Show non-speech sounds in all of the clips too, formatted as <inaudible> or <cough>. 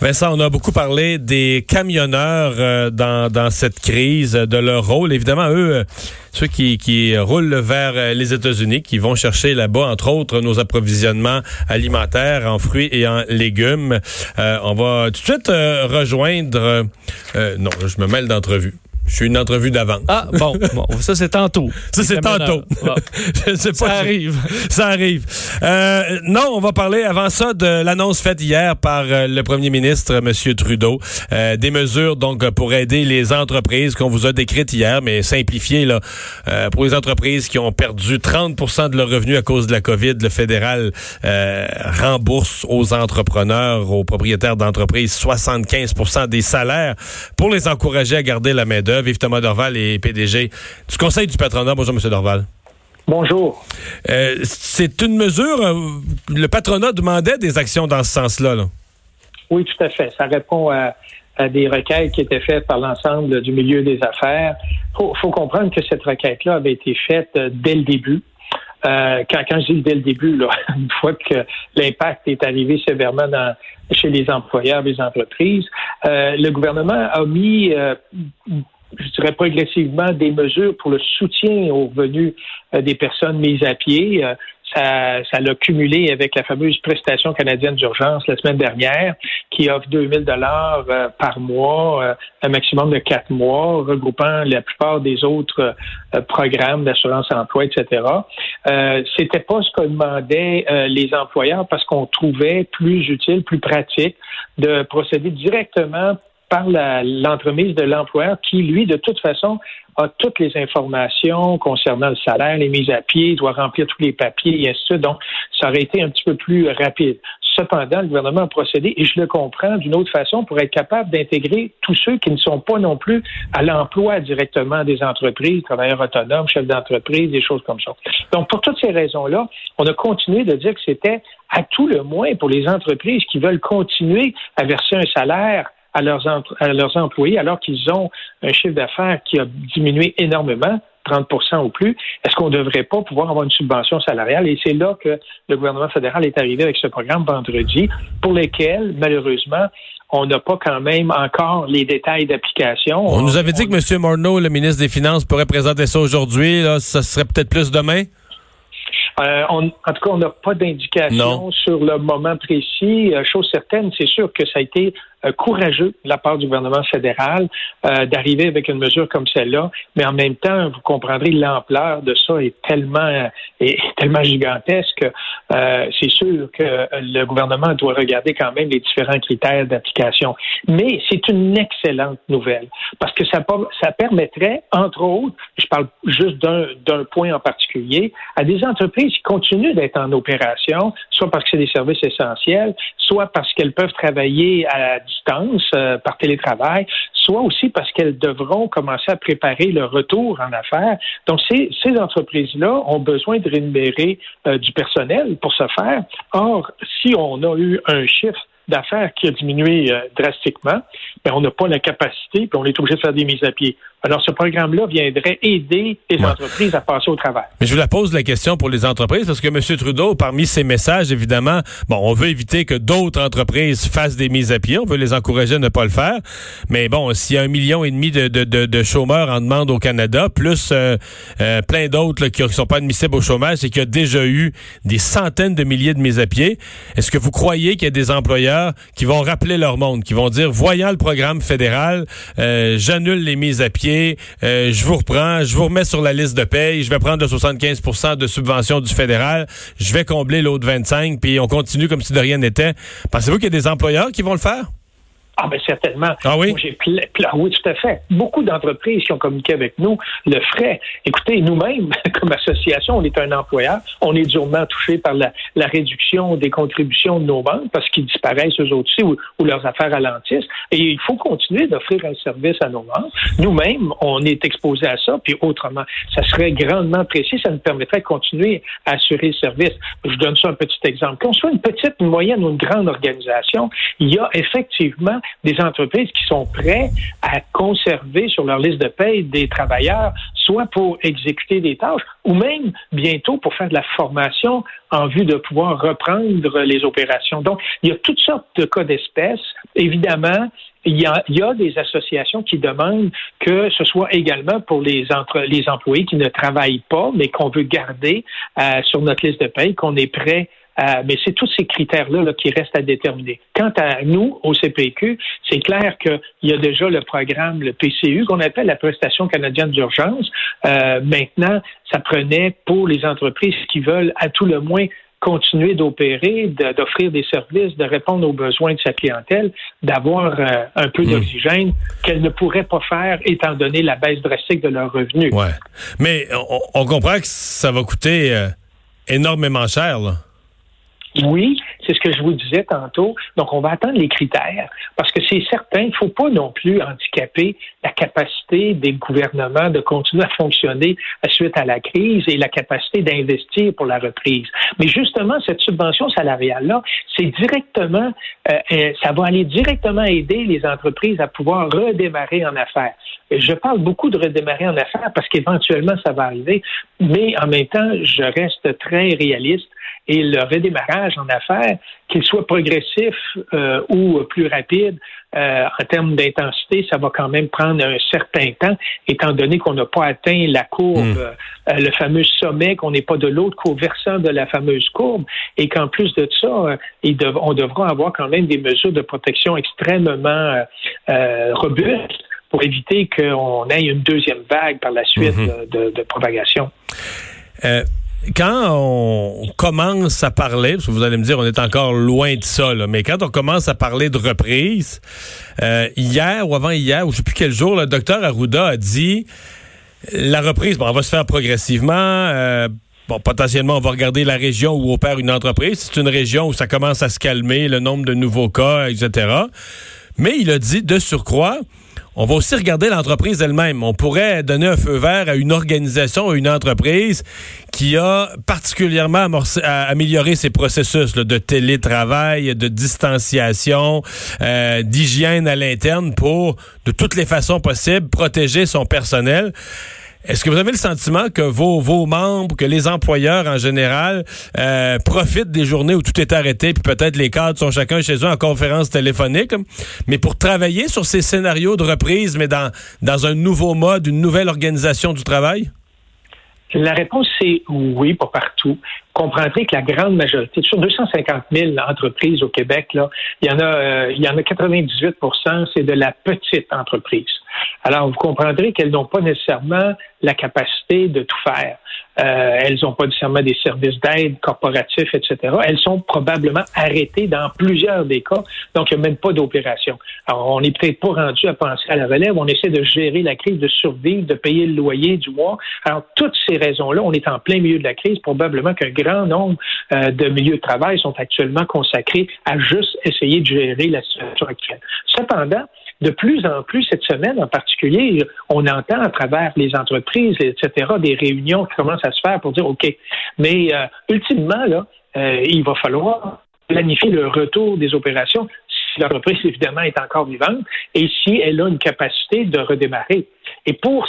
Vincent, on a beaucoup parlé des camionneurs euh, dans, cette crise, de leur rôle. Évidemment, eux, euh, ceux qui, qui roulent vers euh, les États-Unis, qui vont chercher là-bas, entre autres, nos approvisionnements alimentaires en fruits et en légumes. on va tout de suite rejoindre... non, je me mêle d'entrevue. Je suis une entrevue d'avant. Ah, bon, bon ça c'est tantôt. <laughs> Ça c'est tantôt. <laughs> je sais pas. Ça arrive. <laughs> Ça arrive. Euh, non, on va parler avant ça de l'annonce faite hier par euh, le premier ministre, M. Trudeau, euh, des mesures donc pour aider les entreprises qu'on vous a décrites hier, mais simplifiées là, euh, pour les entreprises qui ont perdu 30% de leurs revenus à cause de la COVID. Le fédéral euh, rembourse aux entrepreneurs, aux propriétaires d'entreprises 75% des salaires pour les encourager à garder la main Vive Thomas Dorval et PDG du Conseil du patronat. Bonjour, M. Dorval. Bonjour. Euh, c'est une mesure, euh, le patronat demandait des actions dans ce sens-là. Oui, tout à fait. Ça répond à, des requêtes qui étaient faites par l'ensemble du milieu des affaires. Il faut, comprendre que cette requête-là avait été faite euh, dès le début. quand, quand je dis dès le début, là, <laughs> une fois que l'impact est arrivé sévèrement dans, chez les employeurs des entreprises, le gouvernement a mis je dirais progressivement des mesures pour le soutien aux revenus euh, des personnes mises à pied. Euh, ça, ça l'a cumulé avec la fameuse prestation canadienne d'urgence la semaine dernière, qui offre 2000 dollars euh, par mois, un maximum de quatre mois, regroupant la plupart des autres programmes d'assurance emploi, etc. C'était pas ce que demandaient les employeurs parce qu'on trouvait plus utile, plus pratique de procéder directement par l'entremise de l'employeur qui, lui, de toute façon, a toutes les informations concernant le salaire, les mises à pied, doit remplir tous les papiers et ainsi. Donc, ça aurait été un petit peu plus rapide. Cependant, le gouvernement a procédé, et je le comprends d'une autre façon, pour être capable d'intégrer tous ceux qui ne sont pas non plus à l'emploi directement des entreprises, travailleurs autonomes, chefs d'entreprise, des choses comme ça. Donc, pour toutes ces raisons-là, on a continué de dire que c'était à tout le moins pour les entreprises qui veulent continuer à verser un salaire à leurs, à leurs employés alors qu'ils ont un chiffre d'affaires qui a diminué énormément, 30% ou plus, est-ce qu'on ne devrait pas pouvoir avoir une subvention salariale? Et c'est là que le gouvernement fédéral est arrivé avec ce programme vendredi, pour lequel, malheureusement, on n'a pas quand même encore les détails d'application. On, nous avait dit que M. Morneau, le ministre des Finances, pourrait présenter ça aujourd'hui. Ça serait peut-être plus demain? Euh, en tout cas, on n'a pas d'indication sur le moment précis. Euh, chose certaine, c'est sûr que ça a été courageux de la part du gouvernement fédéral euh, d'arriver avec une mesure comme celle-là, mais en même temps, vous comprendrez l'ampleur de ça est tellement est <laughs> tellement gigantesque. Euh, c'est sûr que le gouvernement doit regarder quand même les différents critères d'application. Mais c'est une excellente nouvelle parce que ça, ça permettrait, entre autres, je parle juste d'un point en particulier, à des entreprises qui continuent d'être en opération, soit parce que c'est des services essentiels, soit parce qu'elles peuvent travailler à euh, par télétravail, soit aussi parce qu'elles devront commencer à préparer le retour en affaires. Donc, ces, entreprises-là ont besoin de rémunérer euh, du personnel pour ce faire. Or, si on a eu un chiffre d'affaires qui a diminué euh, drastiquement, mais on n'a pas la capacité, puis on est obligé de faire des mises à pied. Alors, ce programme-là viendrait aider les entreprises à passer au travail. Mais je vous la pose la question pour les entreprises, parce que M. Trudeau, parmi ses messages, évidemment, bon, on veut éviter que d'autres entreprises fassent des mises à pied, on veut les encourager à ne pas le faire. Mais bon, s'il y a un million et demi de, de, de, chômeurs en demande au Canada, plus euh, euh, plein d'autres qui ne sont pas admissibles au chômage et qui a déjà eu des centaines de milliers de mises à pied, est-ce que vous croyez qu'il y a des employeurs qui vont rappeler leur monde, qui vont dire, voyant le programme fédéral, euh, j'annule les mises à pied, euh, je vous reprends, je vous remets sur la liste de paye, je vais prendre le 75% de subvention du fédéral, je vais combler l'autre 25, puis on continue comme si de rien n'était. Pensez-vous qu'il y a des employeurs qui vont le faire? Ah ben certainement. Ah oui? J'ai oui, tout à fait. Beaucoup d'entreprises qui ont communiqué avec nous le feraient. Écoutez, nous-mêmes, <laughs> comme association, on est un employeur. On est durement touché par la, réduction des contributions de nos banques parce qu'ils disparaissent eux aussi ou, leurs affaires ralentissent. Et il faut continuer d'offrir un service à nos banques. Nous-mêmes, on est exposés à ça. Puis autrement, ça serait grandement précis. Ça nous permettrait de continuer à assurer le service. Je donne ça un petit exemple. Qu'on soit une petite, une moyenne ou une grande organisation, il y a effectivement des entreprises qui sont prêtes à conserver sur leur liste de paie des travailleurs, soit pour exécuter des tâches ou même bientôt pour faire de la formation en vue de pouvoir reprendre les opérations. Donc, il y a toutes sortes de cas d'espèces. Évidemment, il y, a, des associations qui demandent que ce soit également pour les, entre, les employés qui ne travaillent pas, mais qu'on veut garder euh, sur notre liste de paie, qu'on est prêt euh, mais c'est tous ces critères-là qui restent à déterminer. Quant à nous, au CPQ, c'est clair qu'il y a déjà le programme, le PCU, qu'on appelle la prestation canadienne d'urgence. Euh, maintenant, ça prenait pour les entreprises qui veulent à tout le moins continuer d'opérer, d'offrir des services, de répondre aux besoins de sa clientèle, d'avoir euh, un peu hmm. d'oxygène qu'elle ne pourrait pas faire étant donné la baisse drastique de leurs revenus. Ouais. Mais on, comprend que ça va coûter euh, énormément cher. Là. Oui, c'est ce que je vous disais tantôt. Donc, on va attendre les critères parce que c'est certain, il ne faut pas non plus handicaper la capacité des gouvernements de continuer à fonctionner suite à la crise et la capacité d'investir pour la reprise. Mais justement, cette subvention salariale-là, c'est directement, euh, euh, ça va aller directement aider les entreprises à pouvoir redémarrer en affaires. Je parle beaucoup de redémarrer en affaires parce qu'éventuellement, ça va arriver, mais en même temps, je reste très réaliste et le redémarrage en affaires, qu'il soit progressif euh, ou plus rapide, euh, en termes d'intensité, ça va quand même prendre un certain temps, étant donné qu'on n'a pas atteint la courbe, hmm. euh, le fameux sommet, qu'on n'est pas de l'autre versant de la fameuse courbe, et qu'en plus de ça, on devra avoir quand même des mesures de protection extrêmement robustes pour éviter qu'on ait une deuxième vague par la suite hmm. de, de, propagation quand on commence à parler, parce que vous allez me dire, on est encore loin de ça, mais quand on commence à parler de reprise, euh, hier ou avant-hier, ou je sais plus quel jour, le docteur Arruda a dit, la reprise, bon, on va se faire progressivement. Euh, bon, potentiellement, on va regarder la région où opère une entreprise. C'est une région où ça commence à se calmer, le nombre de nouveaux cas, etc. Mais il a dit, de surcroît, on va aussi regarder l'entreprise elle-même. On pourrait donner un feu vert à une organisation, à une entreprise qui a particulièrement amélioré ses processus de télétravail, de distanciation, euh, d'hygiène à l'interne pour, de toutes les façons possibles, protéger son personnel. Est-ce que vous avez le sentiment que vos, membres, que les employeurs en général euh, profitent des journées où tout est arrêté, puis peut-être les cadres sont chacun chez eux en conférence téléphonique, mais pour travailler sur ces scénarios de reprise, mais dans, dans un nouveau mode, une nouvelle organisation du travail? La réponse, c'est oui, pas partout. Comprendrez que la grande majorité, sur 250 000 entreprises au Québec, il y en a, euh, il y en a 98% c'est de la petite entreprise. Alors, vous comprendrez qu'elles n'ont pas nécessairement la capacité de tout faire. Euh, elles n'ont pas nécessairement des services d'aide corporatifs, etc. Elles sont probablement arrêtées dans plusieurs des cas, donc il n'y a même pas d'opération. Alors, on n'est peut-être pas rendu à penser à la relève, on essaie de gérer la crise, de survivre, de payer le loyer du mois. Alors, toutes ces raisons-là, on est en plein milieu de la crise, probablement qu'un grand nombre euh, de milieux de travail sont actuellement consacrés à juste essayer de gérer la situation actuelle. Cependant, de plus en plus cette semaine en particulier, on entend à travers les entreprises, etc., des réunions qui commencent à se faire pour dire OK. Mais euh, ultimement, là, euh, il va falloir planifier le retour des opérations si l'entreprise, évidemment, est encore vivante et si elle a une capacité de redémarrer. Et pour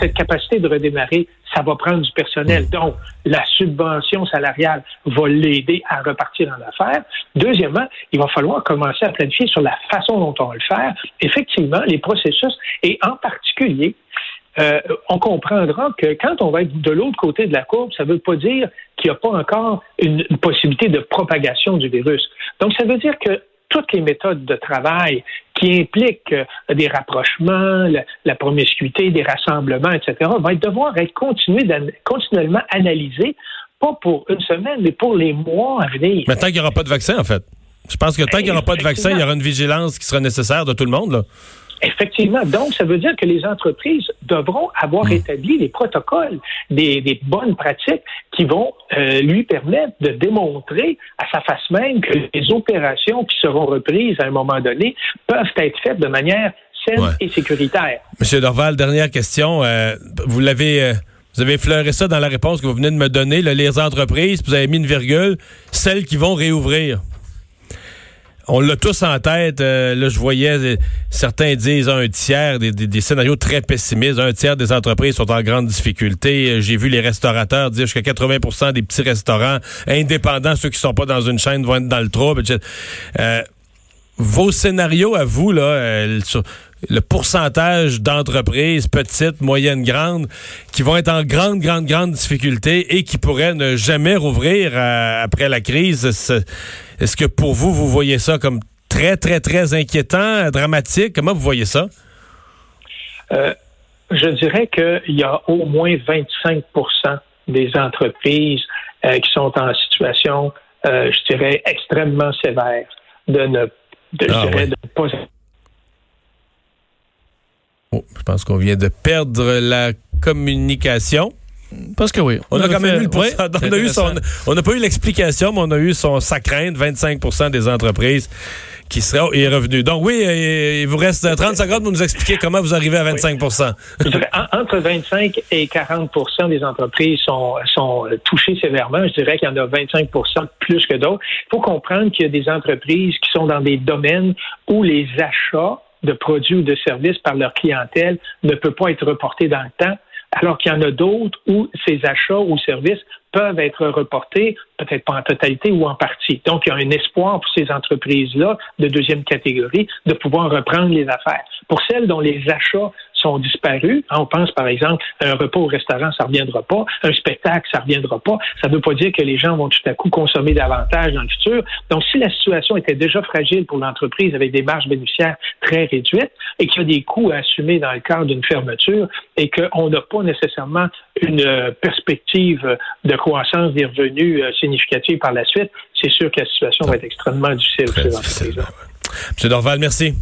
cette capacité de redémarrer, ça va prendre du personnel. Donc, la subvention salariale va l'aider à repartir en affaires. Deuxièmement, il va falloir commencer à planifier sur la façon dont on va le faire. Effectivement, les processus, et en particulier, euh, on comprendra que quand on va être de l'autre côté de la courbe, ça ne veut pas dire qu'il n'y a pas encore une, possibilité de propagation du virus. Donc, ça veut dire que toutes les méthodes de travail qui impliquent euh, des rapprochements, la, promiscuité, des rassemblements, etc., vont devoir être continuellement analysées, pas pour une semaine, mais pour les mois à venir. Mais tant qu'il n'y aura pas de vaccin, en fait. Je pense que tant qu'il n'y aura pas de vaccin, il y aura une vigilance qui sera nécessaire de tout le monde. Là. Effectivement. Donc, ça veut dire que les entreprises devront avoir hmm. établi des protocoles, des, bonnes pratiques qui vont euh, lui permettre de démontrer à sa face même que les opérations qui seront reprises à un moment donné peuvent être faites de manière saine et sécuritaire. Monsieur Dorval, dernière question. Euh, vous l'avez... Euh, vous avez effleuré ça dans la réponse que vous venez de me donner. les entreprises, vous avez mis une virgule, celles qui vont réouvrir on l'a tous en tête. Euh, là, je voyais certains disent un tiers des, scénarios très pessimistes. Un tiers des entreprises sont en grande difficulté. Euh, j'ai vu les restaurateurs dire jusqu'à 80% des petits restaurants indépendants, ceux qui sont pas dans une chaîne, vont être dans le trouble. Euh, vos scénarios à vous, là, le pourcentage d'entreprises petites, moyennes, grandes qui vont être en grande, grande, grande difficulté et qui pourraient ne jamais rouvrir euh, après la crise. Est-ce que pour vous, vous voyez ça comme très, très, très inquiétant, dramatique? Comment vous voyez ça? Euh, je dirais qu'il y a au moins 25% des entreprises euh, qui sont en situation, je dirais, extrêmement sévère de ne, de, ah de pas Oh, je pense qu'on vient de perdre la communication. Parce que oui. On, a, quand même eu on n'a pas eu l'explication, mais on a eu son, sa crainte, 25% des entreprises qui seraient revenu. Donc oui, euh, il vous reste 30 secondes pour nous expliquer comment vous arrivez à 25% Entre 25 et 40% des entreprises sont, sont touchées sévèrement. Je dirais qu'il y en a 25% plus que d'autres. Il faut comprendre qu'il y a des entreprises qui sont dans des domaines où les achats de produits ou de services par leur clientèle ne peut pas être reporté dans le temps, alors qu'il y en a d'autres où ces achats ou services peuvent être reportés, peut-être pas en totalité ou en partie. Donc, il y a un espoir pour ces entreprises-là de deuxième catégorie de pouvoir reprendre les affaires. Pour celles dont les achats sont disparus. On pense, par exemple, un repas au restaurant, ça ne reviendra pas. Un spectacle, ça ne reviendra pas. Ça ne veut pas dire que les gens vont tout à coup consommer davantage dans le futur. Donc, si la situation était déjà fragile pour l'entreprise avec des marges bénéficiaires très réduites et qu'il y a des coûts à assumer dans le cadre d'une fermeture et qu'on n'a pas nécessairement une euh, perspective de croissance des revenus euh, significative par la suite, c'est sûr que la situation va être extrêmement difficile pour ces entreprises-là. M. Dorval, merci.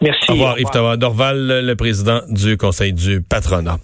Merci. Au revoir, Yves Dorval, le président du Conseil du patronat.